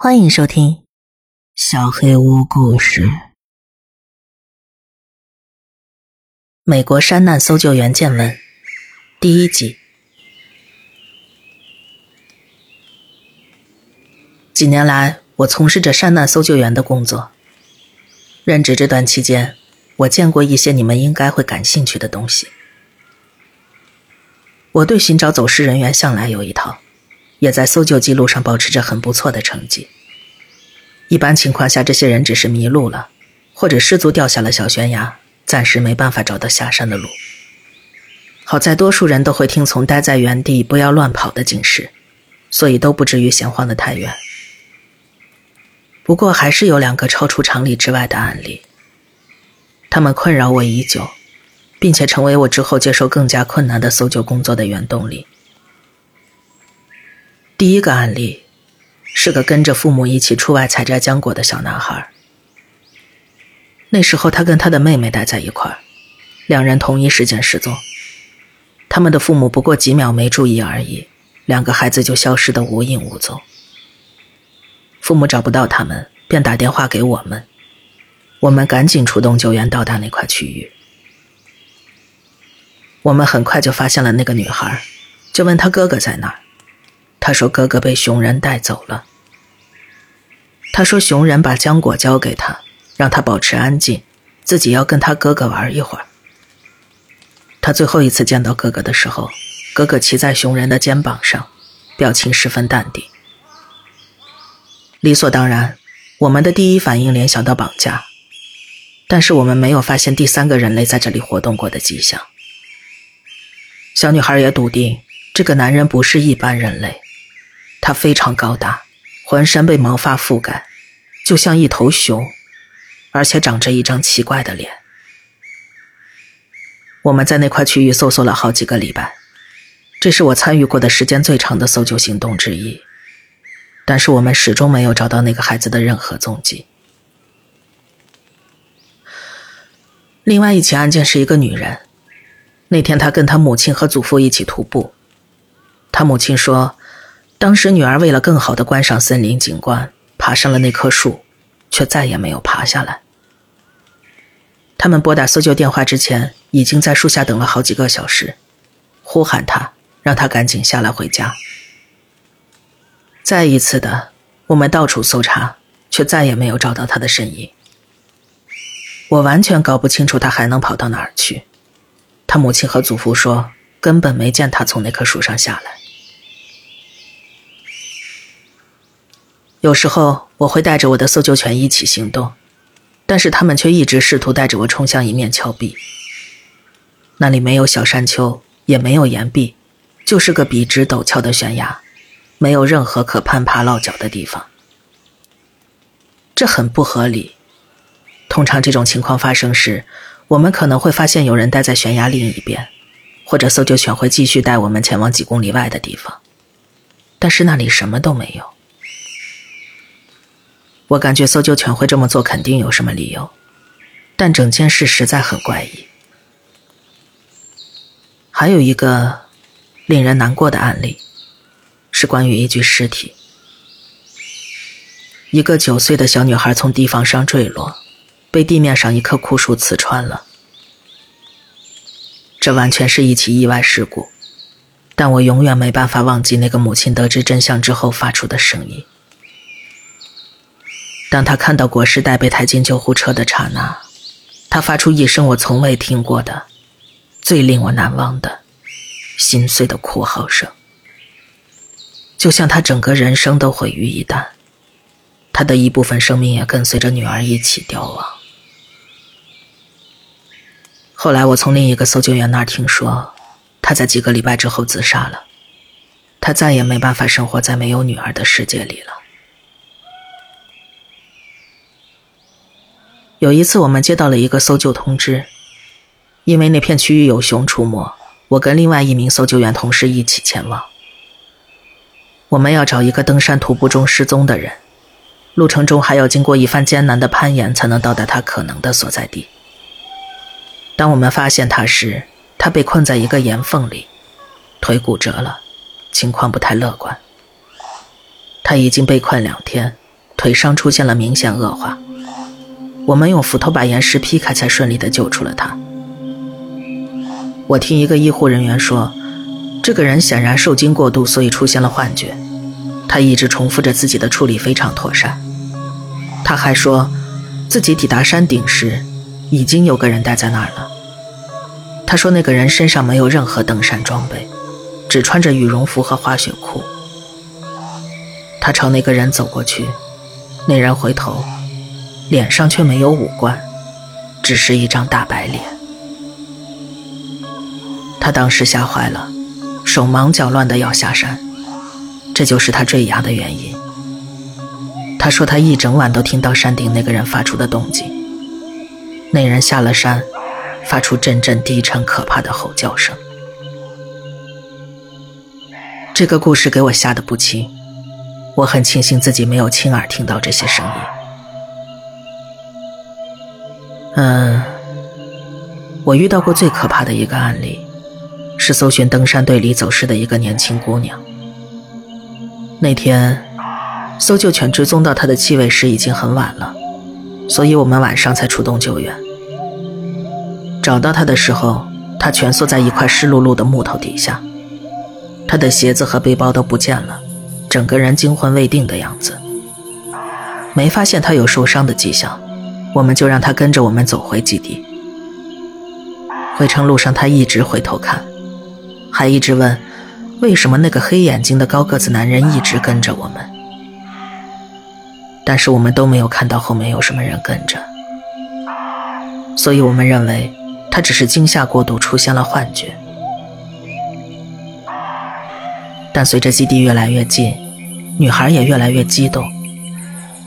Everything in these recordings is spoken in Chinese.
欢迎收听《小黑屋故事》。美国山难搜救员见闻第一集。几年来，我从事着山难搜救员的工作。任职这段期间，我见过一些你们应该会感兴趣的东西。我对寻找走失人员向来有一套。也在搜救记录上保持着很不错的成绩。一般情况下，这些人只是迷路了，或者失足掉下了小悬崖，暂时没办法找到下山的路。好在多数人都会听从“待在原地，不要乱跑”的警示，所以都不至于闲晃的太远。不过，还是有两个超出常理之外的案例，他们困扰我已久，并且成为我之后接受更加困难的搜救工作的原动力。第一个案例，是个跟着父母一起出外采摘浆果的小男孩。那时候他跟他的妹妹待在一块儿，两人同一时间失踪。他们的父母不过几秒没注意而已，两个孩子就消失的无影无踪。父母找不到他们，便打电话给我们，我们赶紧出动救援到达那块区域。我们很快就发现了那个女孩，就问她哥哥在哪儿。他说：“哥哥被熊人带走了。”他说：“熊人把浆果交给他，让他保持安静，自己要跟他哥哥玩一会儿。”他最后一次见到哥哥的时候，哥哥骑在熊人的肩膀上，表情十分淡定。理所当然，我们的第一反应联想到绑架，但是我们没有发现第三个人类在这里活动过的迹象。小女孩也笃定，这个男人不是一般人类。他非常高大，浑身被毛发覆盖，就像一头熊，而且长着一张奇怪的脸。我们在那块区域搜索了好几个礼拜，这是我参与过的时间最长的搜救行动之一。但是我们始终没有找到那个孩子的任何踪迹。另外一起案件是一个女人，那天她跟她母亲和祖父一起徒步，她母亲说。当时女儿为了更好的观赏森林景观，爬上了那棵树，却再也没有爬下来。他们拨打搜救电话之前，已经在树下等了好几个小时，呼喊他，让他赶紧下来回家。再一次的，我们到处搜查，却再也没有找到他的身影。我完全搞不清楚他还能跑到哪儿去。他母亲和祖父说，根本没见他从那棵树上下来。有时候我会带着我的搜救犬一起行动，但是他们却一直试图带着我冲向一面峭壁。那里没有小山丘，也没有岩壁，就是个笔直陡峭的悬崖，没有任何可攀爬落脚的地方。这很不合理。通常这种情况发生时，我们可能会发现有人待在悬崖另一边，或者搜救犬会继续带我们前往几公里外的地方。但是那里什么都没有。我感觉搜救犬会这么做，肯定有什么理由，但整件事实在很怪异。还有一个令人难过的案例，是关于一具尸体：一个九岁的小女孩从堤防上坠落，被地面上一棵枯树刺穿了。这完全是一起意外事故，但我永远没办法忘记那个母亲得知真相之后发出的声音。当他看到裹尸袋被抬进救护车的刹那，他发出一声我从未听过的、最令我难忘的、心碎的哭嚎声，就像他整个人生都毁于一旦，他的一部分生命也跟随着女儿一起凋亡。后来我从另一个搜救员那儿听说，他在几个礼拜之后自杀了，他再也没办法生活在没有女儿的世界里了。有一次，我们接到了一个搜救通知，因为那片区域有熊出没，我跟另外一名搜救员同事一起前往。我们要找一个登山徒步中失踪的人，路程中还要经过一番艰难的攀岩，才能到达他可能的所在地。当我们发现他时，他被困在一个岩缝里，腿骨折了，情况不太乐观。他已经被困两天，腿伤出现了明显恶化。我们用斧头把岩石劈开，才顺利的救出了他。我听一个医护人员说，这个人显然受惊过度，所以出现了幻觉。他一直重复着自己的处理非常妥善。他还说，自己抵达山顶时，已经有个人待在那儿了。他说那个人身上没有任何登山装备，只穿着羽绒服和滑雪裤。他朝那个人走过去，那人回头，脸上却没有五官，只是一张大白脸。他当时吓坏了，手忙脚乱的要下山，这就是他坠崖的原因。他说他一整晚都听到山顶那个人发出的动静，那人下了山，发出阵阵低沉可怕的吼叫声。这个故事给我吓得不轻。我很庆幸自己没有亲耳听到这些声音。嗯，我遇到过最可怕的一个案例，是搜寻登山队里走失的一个年轻姑娘。那天，搜救犬追踪到她的气味时已经很晚了，所以我们晚上才出动救援。找到她的时候，她蜷缩在一块湿漉漉的木头底下，她的鞋子和背包都不见了。整个人惊魂未定的样子，没发现他有受伤的迹象，我们就让他跟着我们走回基地。回程路上，他一直回头看，还一直问为什么那个黑眼睛的高个子男人一直跟着我们。但是我们都没有看到后面有什么人跟着，所以我们认为他只是惊吓过度，出现了幻觉。但随着基地越来越近，女孩也越来越激动。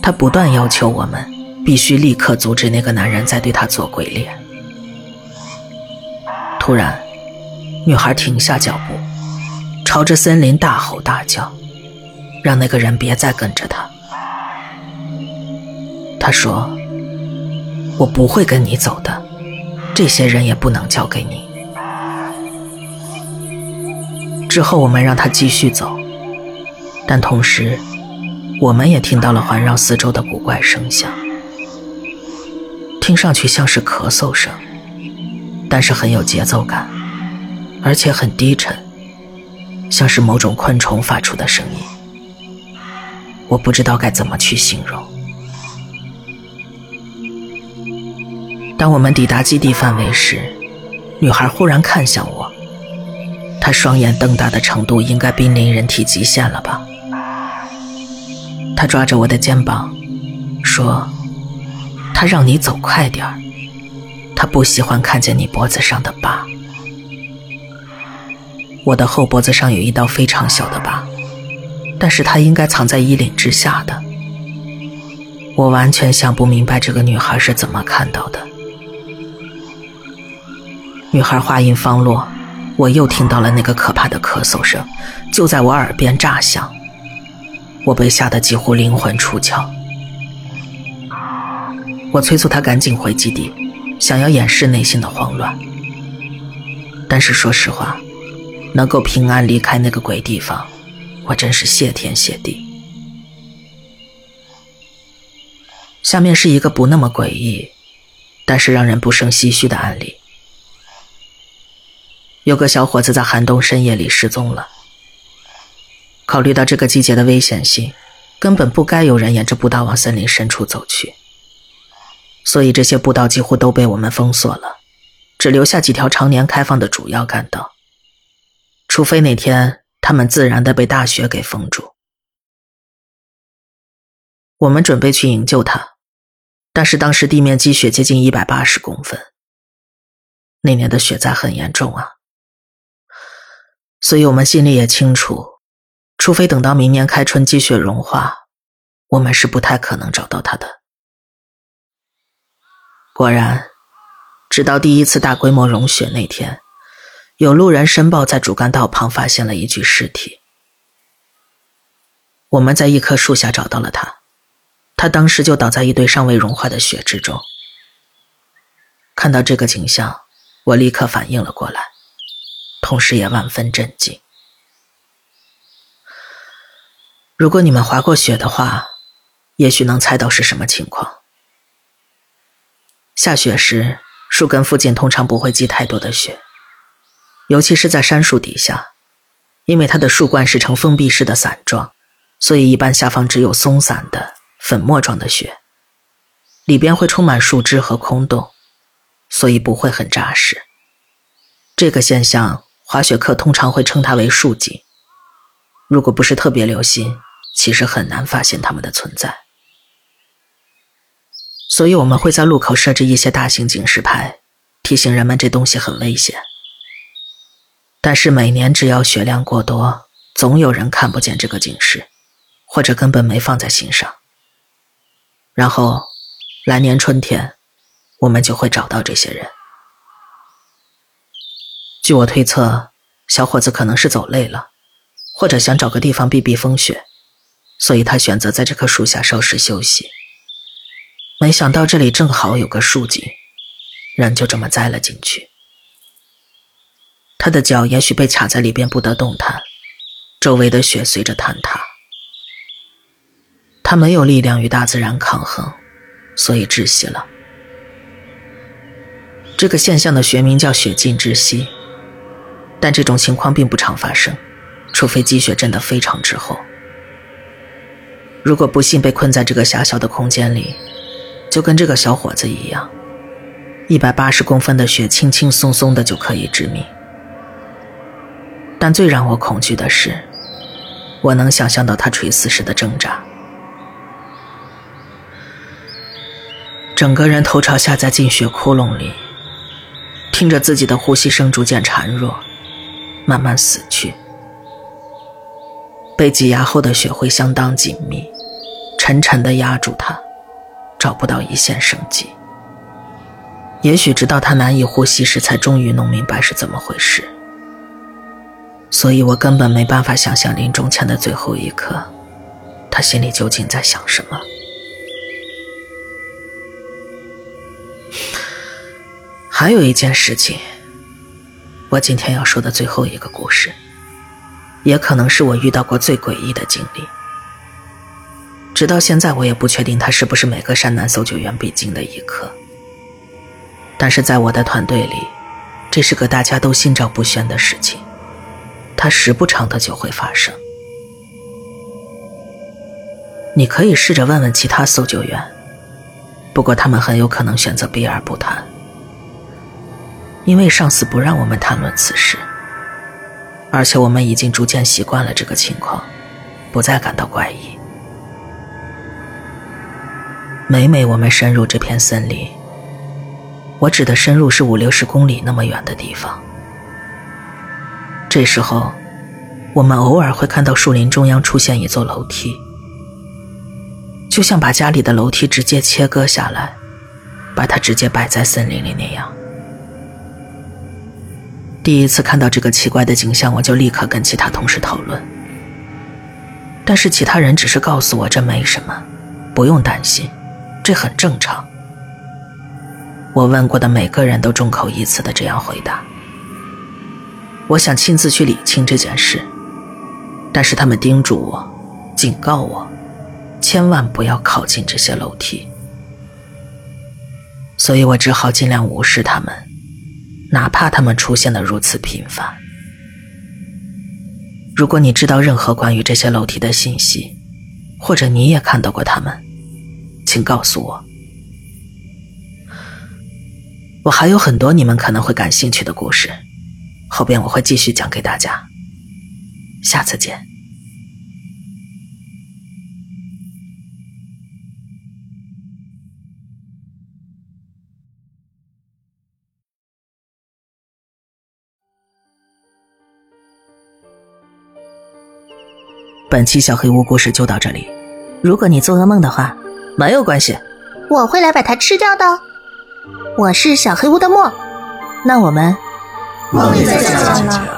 她不断要求我们必须立刻阻止那个男人再对她做鬼脸。突然，女孩停下脚步，朝着森林大吼大叫，让那个人别再跟着她。她说：“我不会跟你走的，这些人也不能交给你。”之后，我们让他继续走，但同时，我们也听到了环绕四周的古怪声响，听上去像是咳嗽声，但是很有节奏感，而且很低沉，像是某种昆虫发出的声音。我不知道该怎么去形容。当我们抵达基地范围时，女孩忽然看向我。她双眼瞪大的程度应该濒临人体极限了吧？她抓着我的肩膀，说：“他让你走快点儿，他不喜欢看见你脖子上的疤。”我的后脖子上有一道非常小的疤，但是他应该藏在衣领之下的。我完全想不明白这个女孩是怎么看到的。女孩话音方落。我又听到了那个可怕的咳嗽声，就在我耳边炸响。我被吓得几乎灵魂出窍。我催促他赶紧回基地，想要掩饰内心的慌乱。但是说实话，能够平安离开那个鬼地方，我真是谢天谢地。下面是一个不那么诡异，但是让人不胜唏嘘的案例。有个小伙子在寒冬深夜里失踪了。考虑到这个季节的危险性，根本不该有人沿着步道往森林深处走去。所以这些步道几乎都被我们封锁了，只留下几条常年开放的主要干道。除非那天他们自然的被大雪给封住。我们准备去营救他，但是当时地面积雪接近一百八十公分。那年的雪灾很严重啊。所以我们心里也清楚，除非等到明年开春积雪融化，我们是不太可能找到他的。果然，直到第一次大规模融雪那天，有路人申报在主干道旁发现了一具尸体。我们在一棵树下找到了他，他当时就倒在一堆尚未融化的雪之中。看到这个景象，我立刻反应了过来。同时也万分震惊。如果你们滑过雪的话，也许能猜到是什么情况。下雪时，树根附近通常不会积太多的雪，尤其是在杉树底下，因为它的树冠是呈封闭式的伞状，所以一般下方只有松散的粉末状的雪，里边会充满树枝和空洞，所以不会很扎实。这个现象，滑雪客通常会称它为树井。如果不是特别留心，其实很难发现它们的存在。所以我们会在路口设置一些大型警示牌，提醒人们这东西很危险。但是每年只要雪量过多，总有人看不见这个警示，或者根本没放在心上。然后，来年春天，我们就会找到这些人。据我推测，小伙子可能是走累了。或者想找个地方避避风雪，所以他选择在这棵树下稍事休息。没想到这里正好有个树井，人就这么栽了进去。他的脚也许被卡在里边不得动弹，周围的雪随着坍塌。他没有力量与大自然抗衡，所以窒息了。这个现象的学名叫雪浸窒息，但这种情况并不常发生。除非积雪真的非常之厚，如果不幸被困在这个狭小的空间里，就跟这个小伙子一样，一百八十公分的雪轻轻松松的就可以致命。但最让我恐惧的是，我能想象到他垂死时的挣扎，整个人头朝下在进雪窟窿里，听着自己的呼吸声逐渐孱弱，慢慢死去。被挤压后的雪会相当紧密，沉沉的压住他，找不到一线生机。也许直到他难以呼吸时，才终于弄明白是怎么回事。所以我根本没办法想象临终前的最后一刻，他心里究竟在想什么。还有一件事情，我今天要说的最后一个故事。也可能是我遇到过最诡异的经历。直到现在，我也不确定他是不是每个山南搜救员必经的一刻。但是在我的团队里，这是个大家都心照不宣的事情，它时不常的就会发生。你可以试着问问其他搜救员，不过他们很有可能选择避而不谈，因为上司不让我们谈论此事。而且我们已经逐渐习惯了这个情况，不再感到怪异。每每我们深入这片森林，我指的深入是五六十公里那么远的地方。这时候，我们偶尔会看到树林中央出现一座楼梯，就像把家里的楼梯直接切割下来，把它直接摆在森林里那样。第一次看到这个奇怪的景象，我就立刻跟其他同事讨论。但是其他人只是告诉我这没什么，不用担心，这很正常。我问过的每个人都众口一词的这样回答。我想亲自去理清这件事，但是他们叮嘱我，警告我，千万不要靠近这些楼梯。所以我只好尽量无视他们。哪怕他们出现的如此频繁，如果你知道任何关于这些楼梯的信息，或者你也看到过他们，请告诉我。我还有很多你们可能会感兴趣的故事，后边我会继续讲给大家。下次见。本期小黑屋故事就到这里。如果你做噩梦的话，没有关系，我会来把它吃掉的。我是小黑屋的墨，那我们梦里再见了。